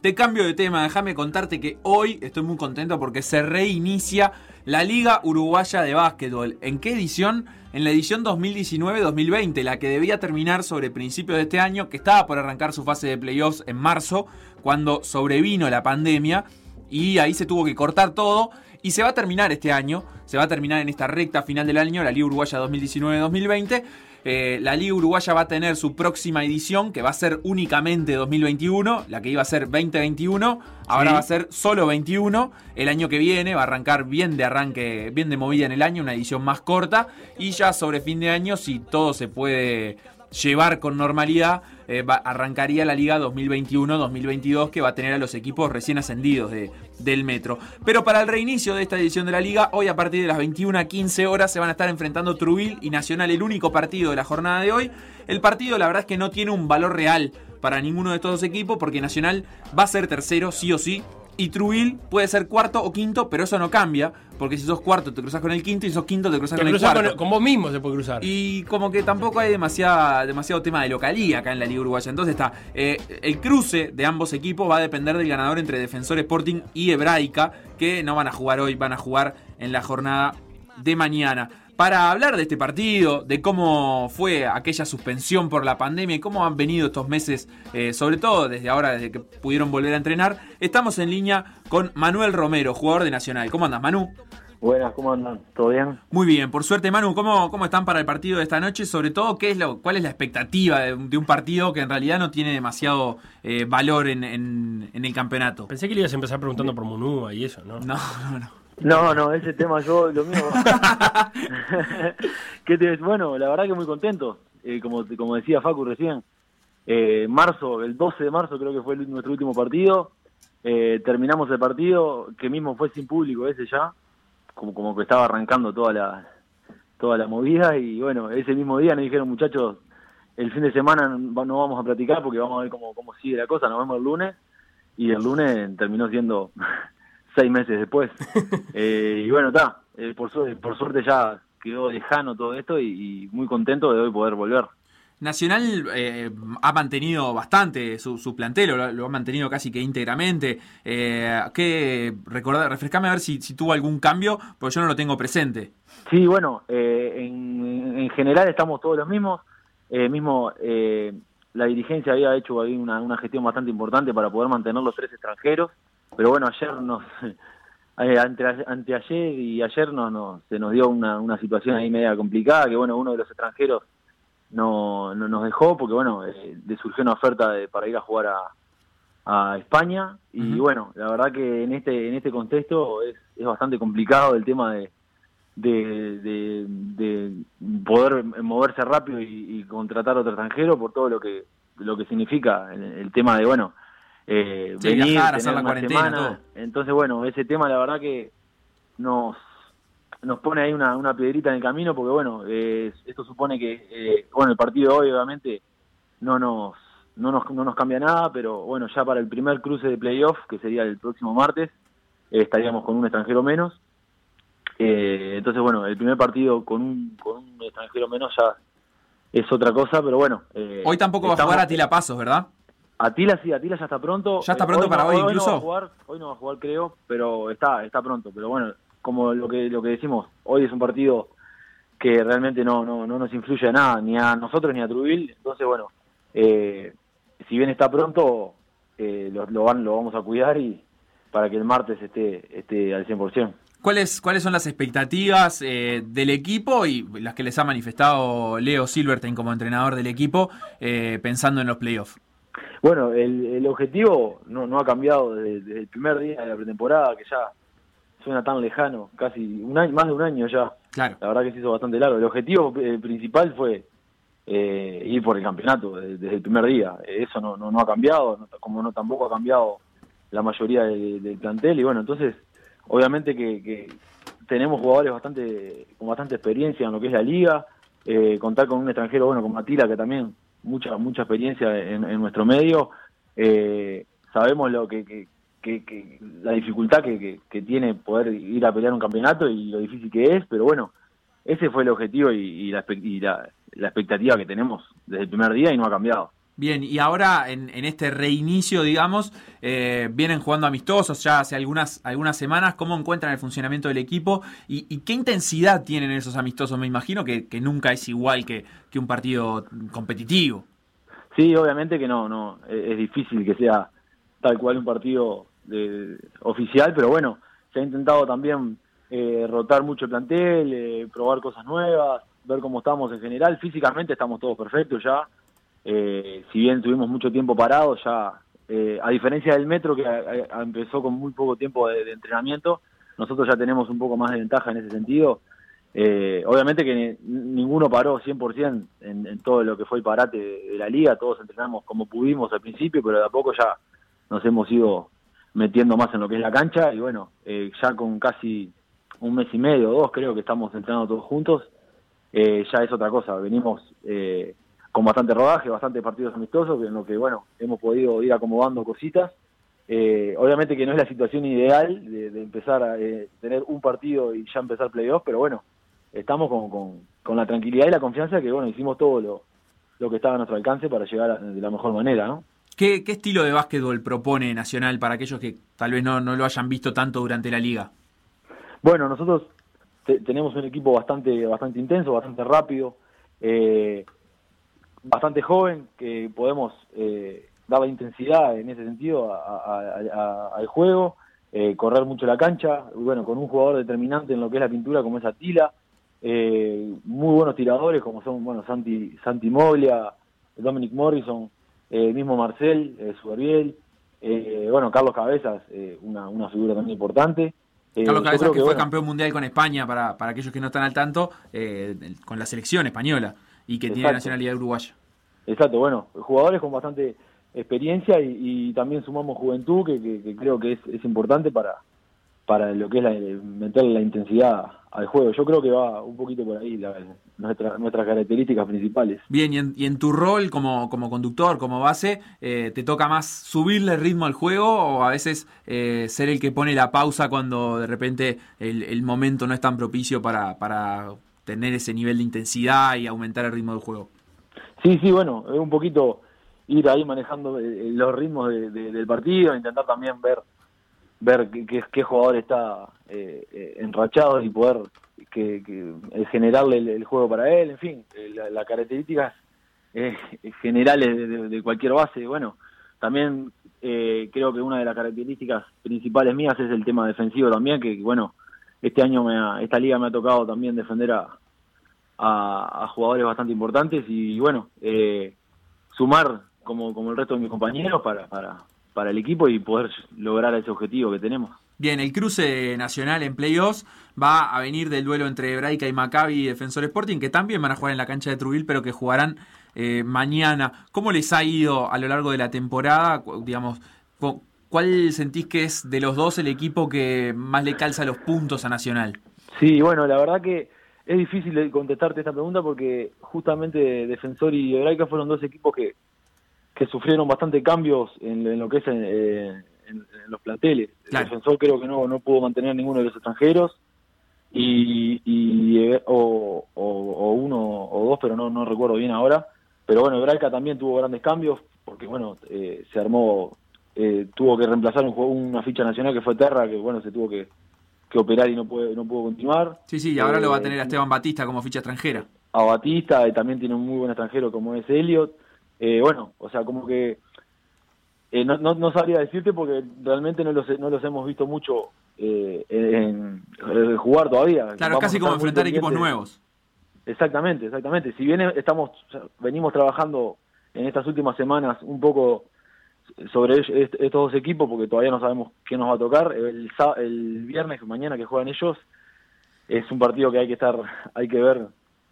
Te cambio de tema, déjame contarte que hoy estoy muy contento porque se reinicia la Liga Uruguaya de Básquetbol. ¿En qué edición? En la edición 2019-2020, la que debía terminar sobre principios de este año, que estaba por arrancar su fase de playoffs en marzo, cuando sobrevino la pandemia y ahí se tuvo que cortar todo y se va a terminar este año, se va a terminar en esta recta final del año, la Liga Uruguaya 2019-2020 eh, la Liga Uruguaya va a tener su próxima edición, que va a ser únicamente 2021, la que iba a ser 2021, ahora va a ser solo 21. El año que viene va a arrancar bien de arranque, bien de movida en el año, una edición más corta. Y ya sobre fin de año, si todo se puede llevar con normalidad, eh, arrancaría la liga 2021-2022 que va a tener a los equipos recién ascendidos de, del Metro. Pero para el reinicio de esta edición de la liga, hoy a partir de las 21 a 15 horas se van a estar enfrentando Trubil y Nacional, el único partido de la jornada de hoy. El partido la verdad es que no tiene un valor real para ninguno de estos dos equipos porque Nacional va a ser tercero sí o sí y Truil puede ser cuarto o quinto, pero eso no cambia, porque si sos cuarto te cruzas con el quinto y si sos quinto te cruzas con el cuarto. Con, vos mismo se puede cruzar. Y como que tampoco hay demasiada, demasiado tema de localía acá en la Liga Uruguaya. Entonces está, eh, el cruce de ambos equipos va a depender del ganador entre Defensor Sporting y Hebraica, que no van a jugar hoy, van a jugar en la jornada de mañana para hablar de este partido, de cómo fue aquella suspensión por la pandemia y cómo han venido estos meses, eh, sobre todo desde ahora, desde que pudieron volver a entrenar, estamos en línea con Manuel Romero, jugador de Nacional. ¿Cómo andas, Manu? Buenas, ¿cómo andan? ¿Todo bien? Muy bien, por suerte, Manu, ¿cómo, cómo están para el partido de esta noche? Sobre todo, ¿qué es lo, ¿cuál es la expectativa de, un partido que en realidad no tiene demasiado eh, valor en, en, el campeonato? Pensé que le ibas a empezar preguntando por Munúa y eso, ¿no? No, no, no. No, no, ese tema yo lo mío. ¿Qué te, bueno, la verdad que muy contento. Eh, como, como decía Facu recién, eh, marzo, el 12 de marzo creo que fue nuestro último partido. Eh, terminamos el partido, que mismo fue sin público ese ya, como, como que estaba arrancando toda la, toda la movida. Y bueno, ese mismo día nos dijeron, muchachos, el fin de semana no vamos a platicar porque vamos a ver cómo, cómo sigue la cosa, nos vemos el lunes. Y el lunes terminó siendo seis meses después. Eh, y bueno, está, eh, por, por suerte ya quedó lejano todo esto y, muy contento de hoy poder volver. Nacional eh, ha mantenido bastante su, su plantel, lo, ha mantenido casi que íntegramente. Eh, ¿qué, refrescame a ver si, si, tuvo algún cambio, porque yo no lo tengo presente. Sí, bueno, en, en, general estamos todos los mismos. mismo la dirigencia había hecho ahí una, una gestión bastante importante para poder mantener los tres extranjeros pero bueno, ayer nos, eh, ante, ayer y ayer no, no, se nos dio una, una situación ahí media complicada, que bueno, uno de los extranjeros no, no nos dejó porque bueno, eh, le surgió una oferta de, para ir a jugar a, a España. Y bueno, la verdad que en este en este contexto es, es bastante complicado el tema de, de, de, poder moverse rápido y, contratar a otro extranjero por todo lo que lo que significa el tema de bueno eh, venir, hacer la cuarentena. Entonces, bueno, ese tema la verdad que nos nos pone ahí una, una piedrita en el camino porque, bueno, esto supone que, eh, bueno, el partido de hoy obviamente no nos, no nos, no nos cambia nada, pero bueno, ya para el primer cruce de playoff, que sería el próximo martes, eh, estaríamos con un extranjero menos. Eh, entonces, bueno, el primer partido con un, con un extranjero menos ya es otra cosa, pero bueno. Hoy tampoco va a jugar a Tila Pasos, ¿verdad? Atila sí, Atila ya está pronto. ¿Ya está pronto para hoy, incluso? No va a jugar, hoy no va a jugar, creo, pero está, está pronto. Pero bueno, como lo que, lo que decimos, hoy es un partido que realmente no, no, no nos influye a nada, ni a nosotros ni a Trubil. Entonces, bueno, eh, si bien está pronto, eh, lo, lo, van, lo vamos a cuidar y para que el martes esté, esté al 100%. ¿Cuáles, ¿Cuáles son las expectativas eh, del equipo y las que les ha manifestado Leo Silverstein como entrenador del equipo eh, pensando en los playoffs? Bueno, el, el objetivo no, no ha cambiado desde, el primer día de la pretemporada, que ya suena tan lejano, casi un año, más de un año ya. Claro. La verdad que se hizo bastante largo. El objetivo eh, principal fue eh, ir por el campeonato desde, el primer día. Eso no, no, no ha cambiado, como no tampoco ha cambiado la mayoría del, plantel. Y bueno, entonces, obviamente que, que, tenemos jugadores bastante con bastante experiencia en lo que es la liga. Eh, contar con un extranjero bueno como Atila, que también mucha mucha experiencia en, nuestro medio. Eh, sabemos lo que, que, la dificultad que, tiene poder ir a pelear un campeonato y lo difícil que es, pero bueno, ese fue el objetivo y, la, expectativa que tenemos desde el primer día y no ha cambiado. Bien, y ahora en, en este reinicio, digamos, eh, vienen jugando amistosos ya hace algunas, algunas semanas. ¿Cómo encuentran el funcionamiento del equipo y, qué intensidad tienen esos amistosos? Me imagino que, nunca es igual que, un partido competitivo. Sí, obviamente que no, no, es, es difícil que sea tal cual un partido de, oficial, pero bueno, se ha intentado también eh, rotar mucho el plantel, eh, probar cosas nuevas, ver cómo estamos en general. Físicamente estamos todos perfectos ya eh, si bien tuvimos mucho tiempo parados, ya, eh, a diferencia del metro que empezó con muy poco tiempo de, entrenamiento, nosotros ya tenemos un poco más de ventaja en ese sentido. Eh, obviamente que ninguno paró 100% en, en todo lo que fue el parate de, de, la liga, todos entrenamos como pudimos al principio, pero de a poco ya nos hemos ido metiendo más en lo que es la cancha. Y bueno, eh, ya con casi un mes y medio o dos creo que estamos entrenando todos juntos, eh, ya es otra cosa, venimos eh, con bastante rodaje, bastante partidos amistosos, en lo que, bueno, hemos podido ir acomodando cositas. Eh, obviamente que no es la situación ideal de, de empezar a eh, tener un partido y ya empezar playoff, pero bueno, estamos con, con, con, la tranquilidad y la confianza que, bueno, hicimos todo lo, lo que estaba a nuestro alcance para llegar a, de la mejor manera, ¿no? ¿Qué, ¿Qué, estilo de básquetbol propone Nacional para aquellos que tal vez no, no lo hayan visto tanto durante la liga? Bueno, nosotros te, tenemos un equipo bastante, bastante intenso, bastante rápido. Eh, bastante joven, que podemos eh, dar la intensidad en ese sentido a, a, a, al juego, eh, correr mucho la cancha, bueno, con un jugador determinante en lo que es la pintura como es Atila, eh, muy buenos tiradores como son, bueno, Santi, Santi Moglia, Dominic Morrison, eh, mismo Marcel, eh, Suberbiel, eh, bueno, Carlos Cabezas, eh, una, una figura también importante. Eh, Carlos Cabezas que, que, fue bueno, campeón mundial con España, para, para aquellos que no están al tanto, eh, con la selección española y que Exacto. tiene nacionalidad uruguaya. Exacto, bueno, jugadores con bastante experiencia y, y también sumamos juventud, que, que, que creo que es, es, importante para, para lo que es la, meter la intensidad al juego. Yo creo que va un poquito por ahí la, nuestra, nuestras características principales. Bien, y en, y en tu rol como, como conductor, como base, eh, ¿te toca más subirle ritmo al juego o a veces eh, ser el que pone la pausa cuando de repente el, el momento no es tan propicio para, para tener ese nivel de intensidad y aumentar el ritmo del juego? Sí, sí, bueno, es un poquito ir ahí manejando eh, los ritmos de, de, del partido, intentar también ver ver qué, qué jugador está eh, eh, enrachado y poder que, que generarle el, juego para él, en fin, eh, las la características eh, generales de, de, cualquier base. Bueno, también eh, creo que una de las características principales mías es el tema defensivo también, que bueno, este año me ha, esta liga me ha tocado también defender a, jugadores bastante importantes y bueno, eh, sumar como, el resto de mis compañeros para, el equipo y poder lograr ese objetivo que tenemos. Bien, el cruce nacional en playoffs va a venir del duelo entre Braica y Maccabi y Defensor Sporting, que también van a jugar en la cancha de Trujillo, pero que jugarán eh, mañana. ¿Cómo les ha ido a lo largo de la temporada? Digamos, ¿cuál sentís que es de los dos el equipo que más le calza los puntos a Nacional? Sí, bueno, la verdad que es difícil contestarte esta pregunta porque justamente Defensor y Hebraica fueron dos equipos que, que sufrieron bastante cambios en, en lo que es en, en, en los planteles. Claro. El Defensor creo que no, no pudo mantener ninguno de los extranjeros y, y o, o, o, uno o dos, pero no, no recuerdo bien ahora. Pero bueno, Hebraica también tuvo grandes cambios porque bueno, eh, se armó, eh, tuvo que reemplazar un juego, una ficha nacional que fue Terra, que bueno, se tuvo que que operar y no puede no pudo continuar. Sí, sí, y ahora eh, lo va a tener a Esteban Batista como ficha extranjera. A Batista, y también tiene un muy buen extranjero como es Elliot. Eh, bueno, o sea, como que eh, no, no, no, sabría decirte porque realmente no los, no los hemos visto mucho eh, en, en, jugar todavía. Claro, Vamos casi como enfrentar equipos nuevos. Exactamente, exactamente. Si bien estamos venimos trabajando en estas últimas semanas un poco sobre estos dos equipos porque todavía no sabemos qué nos va a tocar. El, el viernes, mañana que juegan ellos, es un partido que hay que estar, hay que ver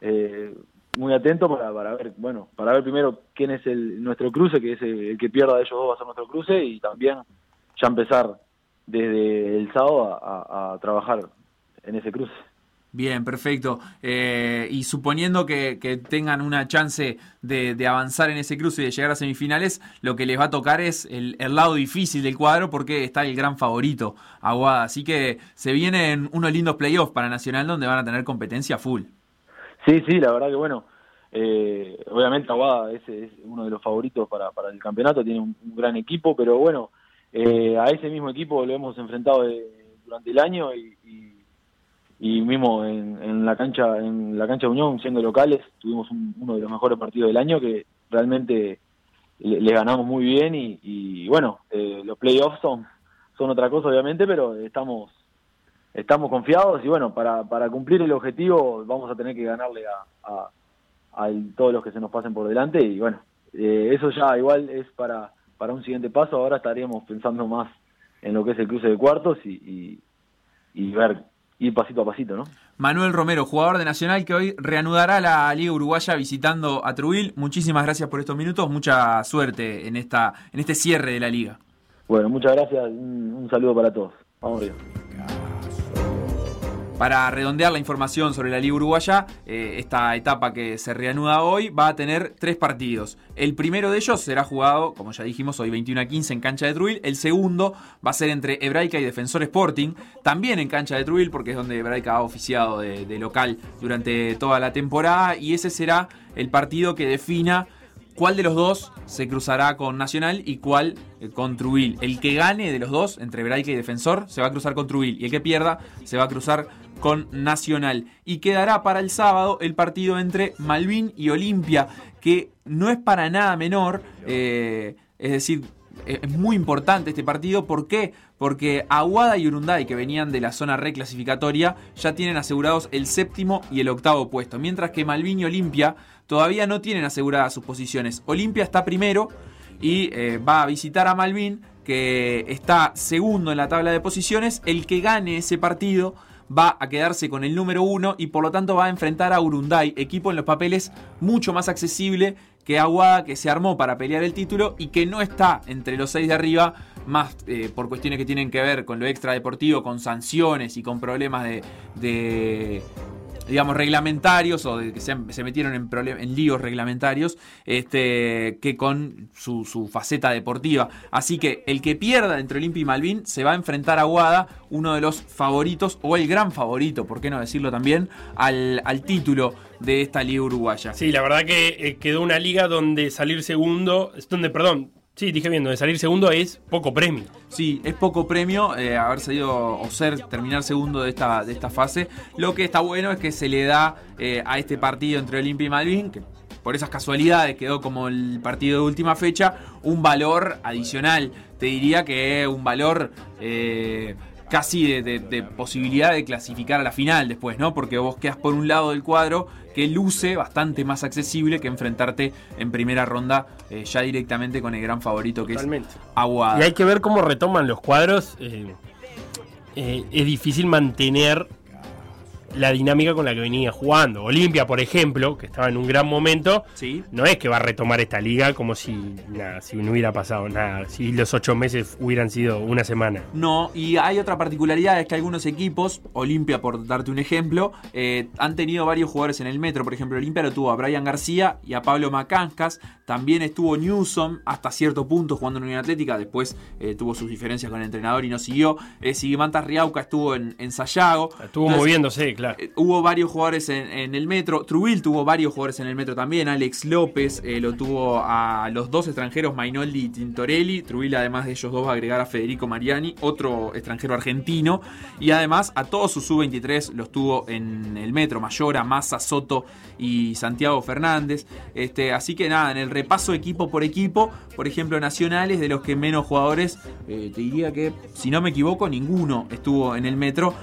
eh, muy atento para, para ver, bueno, para ver primero quién es el nuestro cruce, que es el, que pierda de ellos dos va a ser nuestro cruce y también ya empezar desde el sábado a trabajar en ese cruce. Bien, perfecto. Eh, y suponiendo que, tengan una chance de, avanzar en ese cruce y de llegar a semifinales, lo que les va a tocar es el, lado difícil del cuadro porque está el gran favorito, Aguada. Así que se vienen unos lindos playoffs para Nacional donde van a tener competencia full. Sí, sí, la verdad que bueno, eh, obviamente Aguada es, uno de los favoritos para, el campeonato, tiene un, gran equipo, pero bueno, eh, a ese mismo equipo lo hemos enfrentado de, durante el año y, y mismo en, en, la cancha en la cancha de Unión, siendo locales, tuvimos un, uno de los mejores partidos del año que realmente le, le ganamos muy bien y, bueno, eh, los playoffs son, son otra cosa obviamente, pero estamos estamos confiados y bueno, para, para cumplir el objetivo vamos a tener que ganarle a, a a todos los que se nos pasen por delante y bueno, eh, eso ya igual es para, para un siguiente paso, ahora estaríamos pensando más en lo que es el cruce de cuartos y, y, y ver, ir pasito a pasito, ¿no? Manuel Romero, jugador de Nacional que hoy reanudará la Liga Uruguaya visitando a Trubil. Muchísimas gracias por estos minutos, mucha suerte en esta en este cierre de la liga. Bueno, muchas gracias, un, un saludo para todos. Vamos arriba. Para redondear la información sobre la Liga Uruguaya, eh, esta etapa que se reanuda hoy va a tener tres partidos. El primero de ellos será jugado, como ya dijimos, hoy 21 a 15 en cancha de Truil. El segundo va a ser entre Hebraica y Defensor Sporting, también en cancha de Truil, porque es donde Hebraica ha oficiado de, local durante toda la temporada. Y ese será el partido que defina cuál de los dos se cruzará con Nacional y cuál eh, con Trubil. El que gane de los dos, entre Hebraica y Defensor, se va a cruzar con Trubil. Y el que pierda, se va a cruzar con Nacional. Y quedará para el sábado el partido entre Malvin y Olimpia, que no es para nada menor. Eh, es decir, es muy importante este partido. ¿Por qué? Porque Aguada y Urunday, que venían de la zona reclasificatoria, ya tienen asegurados el séptimo y el octavo puesto. Mientras que Malvin y Olimpia todavía no tienen aseguradas sus posiciones. Olimpia está primero y eh, va a visitar a Malvin, que está segundo en la tabla de posiciones. El que gane ese partido va a quedarse con el número uno y por lo tanto va a enfrentar a Urunday, equipo en los papeles mucho más accesible que Aguada, que se armó para pelear el título y que no está entre los seis de arriba, más eh, por cuestiones que tienen que ver con lo extradeportivo, con sanciones y con problemas de digamos, reglamentarios o de que se, metieron en, en, líos reglamentarios, este, que con su, su, faceta deportiva. Así que el que pierda entre Olimpia y Malvin se va a enfrentar a Guada, uno de los favoritos, o el gran favorito, por qué no decirlo también, al, al título de esta liga uruguaya. Sí, la verdad que eh, quedó una liga donde salir segundo, donde, perdón, Sí, dije bien, de salir segundo es poco premio. Sí, es poco premio eh, haber salido o ser, terminar segundo de esta, de esta fase. Lo que está bueno es que se le da eh, a este partido entre Olimpia y Malvin, que por esas casualidades quedó como el partido de última fecha, un valor adicional. Te diría que es un valor... Eh, casi de, de, de, posibilidad de clasificar a la final después, ¿no? Porque vos quedas por un lado del cuadro que luce bastante más accesible que enfrentarte en primera ronda eh, ya directamente con el gran favorito que Totalmente. es Aguada. Y hay que ver cómo retoman los cuadros. Eh, eh, es difícil mantener la dinámica con la que venía jugando. Olimpia, por ejemplo, que estaba en un gran momento, ¿Sí? no es que va a retomar esta liga como si nada, si no hubiera pasado nada, si los ocho meses hubieran sido una semana. No, y hay otra particularidad, es que algunos equipos, Olimpia por darte un ejemplo, eh, han tenido varios jugadores en el metro. Por ejemplo, Olimpia lo tuvo a Brian García y a Pablo Macancas. También estuvo Newsom hasta cierto punto jugando en Unión Atlética. Después eh, tuvo sus diferencias con el entrenador y no siguió. Eh, Siguimantas Riauca estuvo en, en Sayago. Estuvo Entonces, moviéndose, Eh, hubo varios jugadores en, el metro. Trubil tuvo varios jugadores en el metro también. Alex López eh, lo tuvo a los dos extranjeros, Mainoldi y Tintorelli. Trubil, además de ellos dos, va a agregar a Federico Mariani, otro extranjero argentino. Y además a todos sus sub-23 los tuvo en el metro. Mayora, Massa, Soto y Santiago Fernández. Este, así que nada, en el repaso equipo por equipo, por ejemplo, nacionales, de los que menos jugadores, eh, te diría que, si no me equivoco, ninguno estuvo en el metro.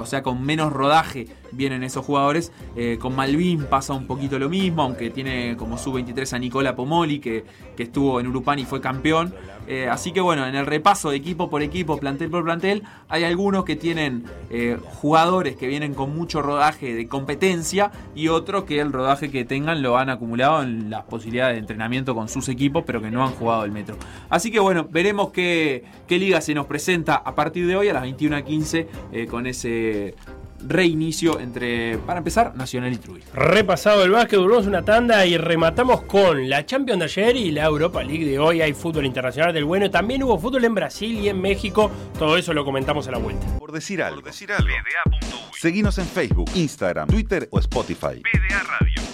O sea, con menos rodaje vienen esos jugadores. Eh, con Malvin pasa un poquito lo mismo, aunque tiene como sub-23 a Nicola Pomoli, que, que, estuvo en Urupán y fue campeón. Eh, así que bueno, en el repaso de equipo por equipo, plantel por plantel, hay algunos que tienen eh, jugadores que vienen con mucho rodaje de competencia y otros que el rodaje que tengan lo han acumulado en las posibilidades de entrenamiento con sus equipos, pero que no han jugado el metro. Así que bueno, veremos qué, liga se nos presenta a partir de hoy a las 21.15 eh, con ese reinicio entre, para empezar, Nacional y Trujillo. Repasado el básquet, duramos una tanda y rematamos con la Champions de ayer y la Europa League de hoy. Hay fútbol internacional del bueno. También hubo fútbol en Brasil y en México. Todo eso lo comentamos a la vuelta. Por decir algo. Por decir algo. Seguinos en Facebook, Instagram, Twitter o Spotify. PDA Radio.